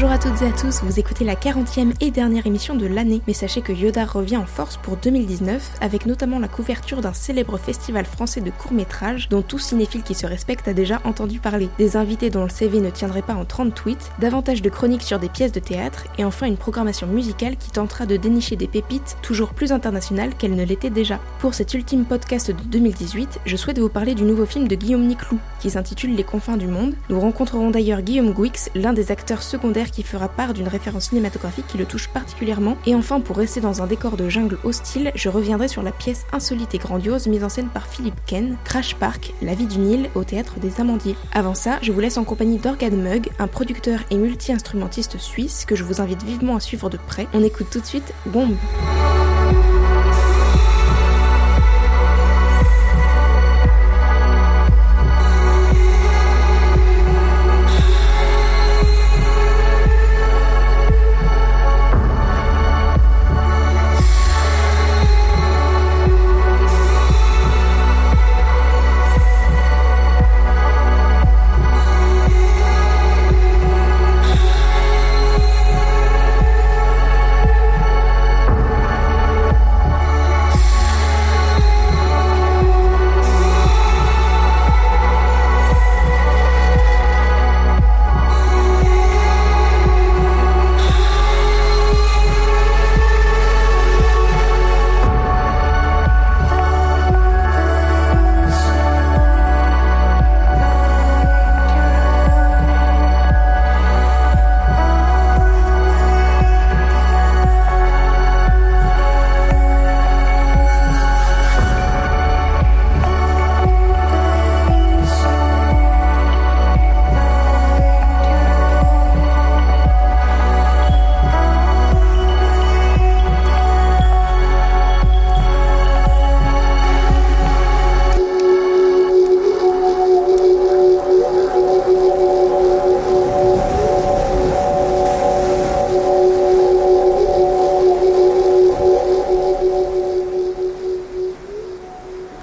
Bonjour à toutes et à tous, vous écoutez la 40e et dernière émission de l'année, mais sachez que Yoda revient en force pour 2019 avec notamment la couverture d'un célèbre festival français de court-métrage dont tout cinéphile qui se respecte a déjà entendu parler, des invités dont le CV ne tiendrait pas en 30 tweets, davantage de chroniques sur des pièces de théâtre et enfin une programmation musicale qui tentera de dénicher des pépites toujours plus internationales qu'elles ne l'étaient déjà. Pour cet ultime podcast de 2018, je souhaite vous parler du nouveau film de Guillaume Niclou qui s'intitule Les confins du monde. Nous rencontrerons d'ailleurs Guillaume Gouix, l'un des acteurs secondaires qui fera part d'une référence cinématographique qui le touche particulièrement. Et enfin, pour rester dans un décor de jungle hostile, je reviendrai sur la pièce insolite et grandiose mise en scène par Philippe Ken, Crash Park, La vie du Nil au théâtre des Amandiers. Avant ça, je vous laisse en compagnie d'Organ Mug, un producteur et multi-instrumentiste suisse que je vous invite vivement à suivre de près. On écoute tout de suite Womb.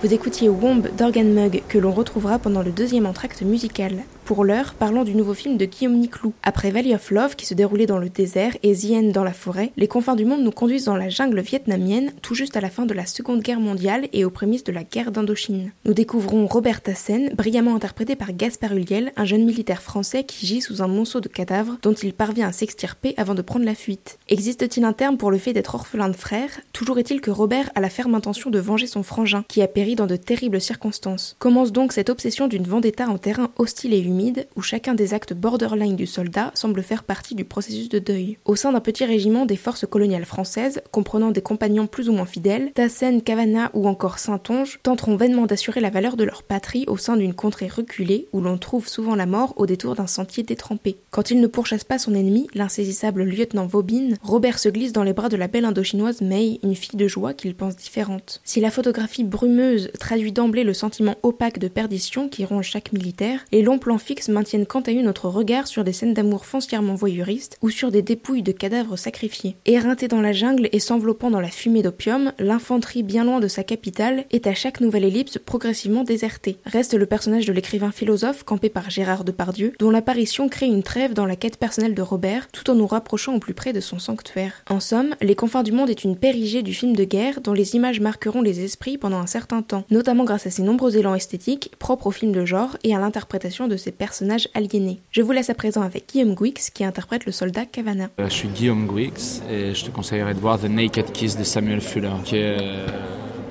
Vous écoutiez Womb d'Organ Mug que l'on retrouvera pendant le deuxième entracte musical. Pour l'heure, parlons du nouveau film de Guillaume Niclou. Après Valley of Love, qui se déroulait dans le désert, et The dans la forêt, les confins du monde nous conduisent dans la jungle vietnamienne, tout juste à la fin de la Seconde Guerre mondiale et aux prémices de la guerre d'Indochine. Nous découvrons Robert Tassen, brillamment interprété par Gaspard Ulliel, un jeune militaire français qui gît sous un monceau de cadavres dont il parvient à s'extirper avant de prendre la fuite. Existe-t-il un terme pour le fait d'être orphelin de frère Toujours est-il que Robert a la ferme intention de venger son frangin, qui a péri dans de terribles circonstances. Commence donc cette obsession d'une vendetta en terrain hostile et humide où chacun des actes borderline du soldat semble faire partie du processus de deuil. Au sein d'un petit régiment des forces coloniales françaises, comprenant des compagnons plus ou moins fidèles, Tassen, Cavana ou encore Saint-Onge tenteront vainement d'assurer la valeur de leur patrie au sein d'une contrée reculée où l'on trouve souvent la mort au détour d'un sentier détrempé. Quand il ne pourchasse pas son ennemi, l'insaisissable lieutenant Vobin, Robert se glisse dans les bras de la belle indochinoise May, une fille de joie qu'il pense différente. Si la photographie brumeuse traduit d'emblée le sentiment opaque de perdition qui ronge chaque militaire, les longs plans fixes maintiennent quant à eux notre regard sur des scènes d'amour foncièrement voyeuristes ou sur des dépouilles de cadavres sacrifiés. Éreinté dans la jungle et s'enveloppant dans la fumée d'opium, l'infanterie bien loin de sa capitale est à chaque nouvelle ellipse progressivement désertée. Reste le personnage de l'écrivain philosophe campé par Gérard Depardieu, dont l'apparition crée une trêve dans la quête personnelle de Robert, tout en nous rapprochant au plus près de son sanctuaire. En somme, Les confins du monde est une périgée du film de guerre dont les images marqueront les esprits pendant un certain temps, notamment grâce à ses nombreux élans esthétiques propres au film de genre et à l'interprétation de ses personnage aliéné. Je vous laisse à présent avec Guillaume Guix qui interprète le soldat Cavana. Euh, je suis Guillaume Guix et je te conseillerais de voir The Naked Kiss de Samuel Fuller, qui est euh,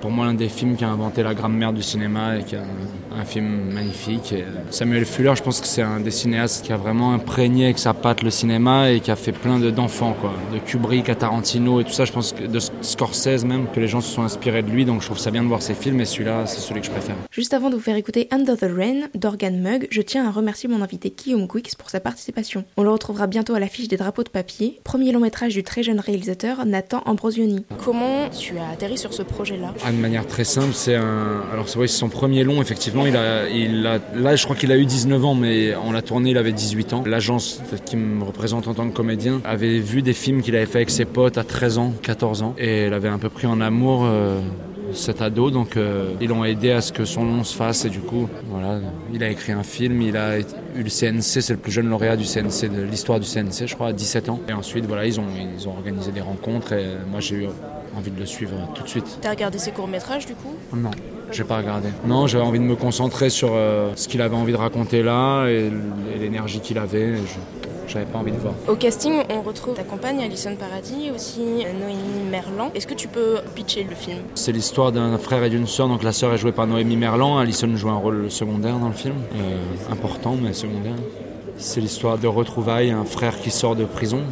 pour moi l'un des films qui a inventé la grammaire du cinéma et qui a un film magnifique. Samuel Fuller, je pense que c'est un des cinéastes qui a vraiment imprégné avec sa patte le cinéma et qui a fait plein d'enfants, quoi. De Kubrick à Tarantino et tout ça, je pense que de Scorsese même, que les gens se sont inspirés de lui, donc je trouve ça bien de voir ses films et celui-là, c'est celui que je préfère. Juste avant de vous faire écouter Under the Rain d'Organ Mug, je tiens à remercier mon invité Guillaume Quix pour sa participation. On le retrouvera bientôt à l'affiche des drapeaux de papier, premier long métrage du très jeune réalisateur Nathan Ambrosioni. Comment tu as atterri sur ce projet-là? Ah, De manière très simple, c'est un. Alors, c'est son premier long, effectivement il a, il a, là, je crois qu'il a eu 19 ans, mais on l'a tourné, il avait 18 ans. L'agence qui me représente en tant que comédien avait vu des films qu'il avait fait avec ses potes à 13 ans, 14 ans, et elle avait un peu pris en amour. Euh, cet ado, donc euh, ils l'ont aidé à ce que son nom se fasse et du coup, voilà, il a écrit un film, il a eu le CNC, c'est le plus jeune lauréat du CNC de l'histoire du CNC, je crois, à 17 ans. Et ensuite, voilà, ils ont, ils ont organisé des rencontres et moi j'ai eu envie de le suivre tout de suite. T'as regardé ses courts-métrages du coup? Non. J'ai pas regardé. Non, j'avais envie de me concentrer sur euh, ce qu'il avait envie de raconter là et, l'énergie qu'il avait. J'avais pas envie de voir. Au casting, on retrouve ta compagne Alison Paradis, aussi Noémie Merlan. Est-ce que tu peux pitcher le film? C'est l'histoire d'un frère et d'une sœur. Donc la sœur est jouée par Noémie Merlan. Alison joue un rôle secondaire dans le film, euh, important mais secondaire. C'est l'histoire de retrouvailles, un frère qui sort de prison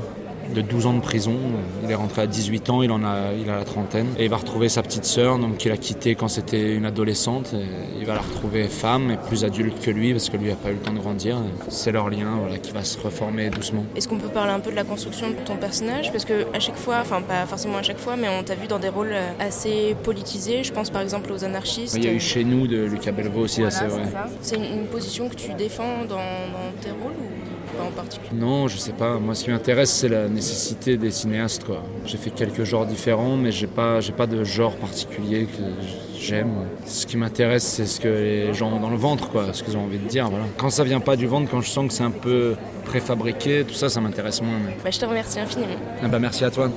de 12 ans de prison. Il est rentré à 18 ans, il en a, il a la trentaine. Et il va retrouver sa petite sœur, donc qu'il a quittée quand c'était une adolescente. il va la retrouver femme et plus adulte que lui, parce que lui n'a pas eu le temps de grandir. C'est leur lien voilà, qui va se reformer doucement. Est-ce qu'on peut parler un peu de la construction de ton personnage? Parce que à chaque fois, enfin pas forcément à chaque fois, mais on t'a vu dans des rôles assez politisés. Je pense par exemple aux anarchistes. Il y a eu chez nous de Lucas Belvaux aussi assez vrai. C'est une, position que tu défends dans, dans tes rôles ou en particulier? Non, je sais pas. Moi, ce qui m'intéresse, c'est la nécessité des cinéastes. J'ai fait quelques genres différents, mais j'ai pas, j'ai pas de genre particulier que j'aime. Ce qui m'intéresse, c'est ce que les gens ont dans le ventre, quoi, ce qu'ils ont envie de dire. Voilà. Quand ça vient pas du ventre, quand je sens que c'est un peu préfabriqué, tout ça, ça m'intéresse moins. Bah, je te remercie infiniment. Ah bah, merci à toi.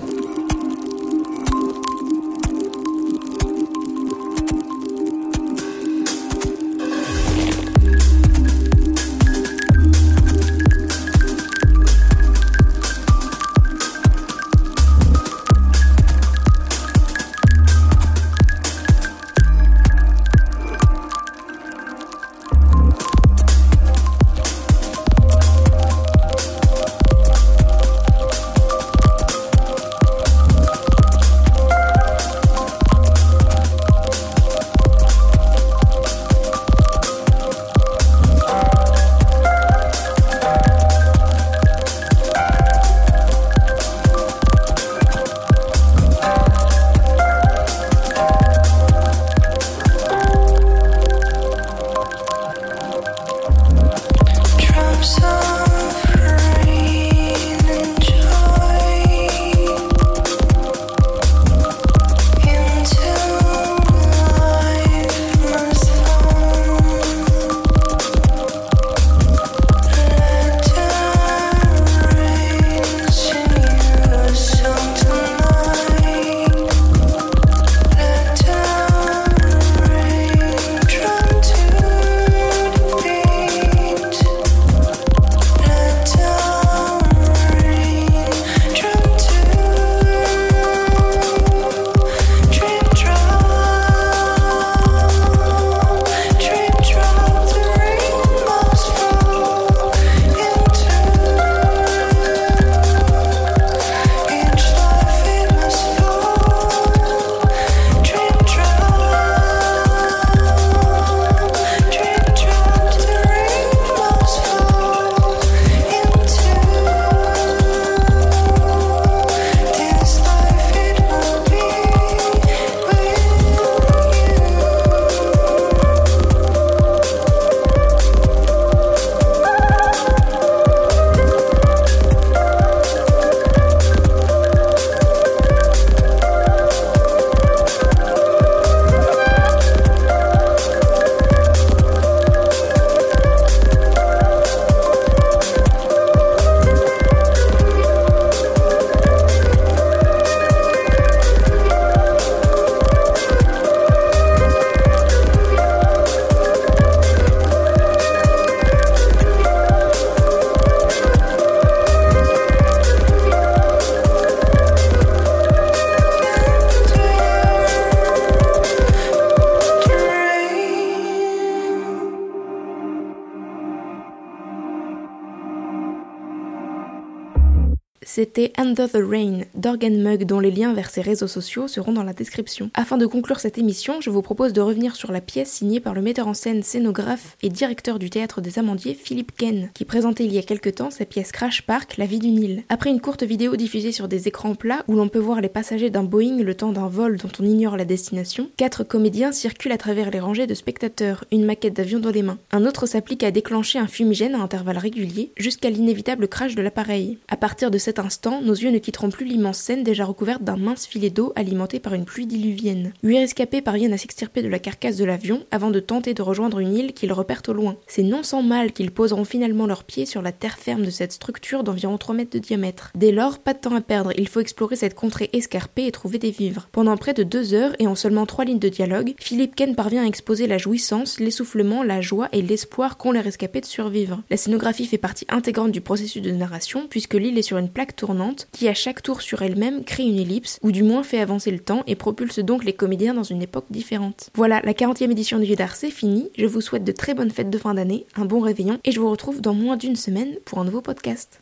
so C'était Under the Rain d'Organ Mug dont les liens vers ses réseaux sociaux seront dans la description. Afin de conclure cette émission, je vous propose de revenir sur la pièce signée par le metteur en scène, scénographe et directeur du théâtre des Amandiers, Philippe Ken, qui présentait il y a quelque temps sa pièce Crash Park, La vie du Nil. Après une courte vidéo diffusée sur des écrans plats où l'on peut voir les passagers d'un Boeing le temps d'un vol dont on ignore la destination, quatre comédiens circulent à travers les rangées de spectateurs, une maquette d'avion dans les mains. Un autre s'applique à déclencher un fumigène à intervalles réguliers jusqu'à l'inévitable crash de l'appareil. À partir de cette instant, nos yeux ne quitteront plus l'immense scène déjà recouverte d'un mince filet d'eau alimenté par une pluie diluvienne. Huit rescapés parviennent à s'extirper de la carcasse de l'avion avant de tenter de rejoindre une île qu'ils repèrent au loin. C'est non sans mal qu'ils poseront finalement leurs pieds sur la terre ferme de cette structure d'environ 3 mètres de diamètre. Dès lors, pas de temps à perdre, il faut explorer cette contrée escarpée et trouver des vivres. Pendant près de deux heures et en seulement trois lignes de dialogue, Philippe Ken parvient à exposer la jouissance, l'essoufflement, la joie et l'espoir qu'ont les rescapés de survivre. La scénographie fait partie intégrante du processus de narration puisque l'île est sur une tournante qui à chaque tour sur elle-même crée une ellipse ou du moins fait avancer le temps et propulse donc les comédiens dans une époque différente. Voilà, la 40e édition du Vieux d'Art c'est fini. Je vous souhaite de très bonnes fêtes de fin d'année, un bon réveillon et je vous retrouve dans moins d'une semaine pour un nouveau podcast.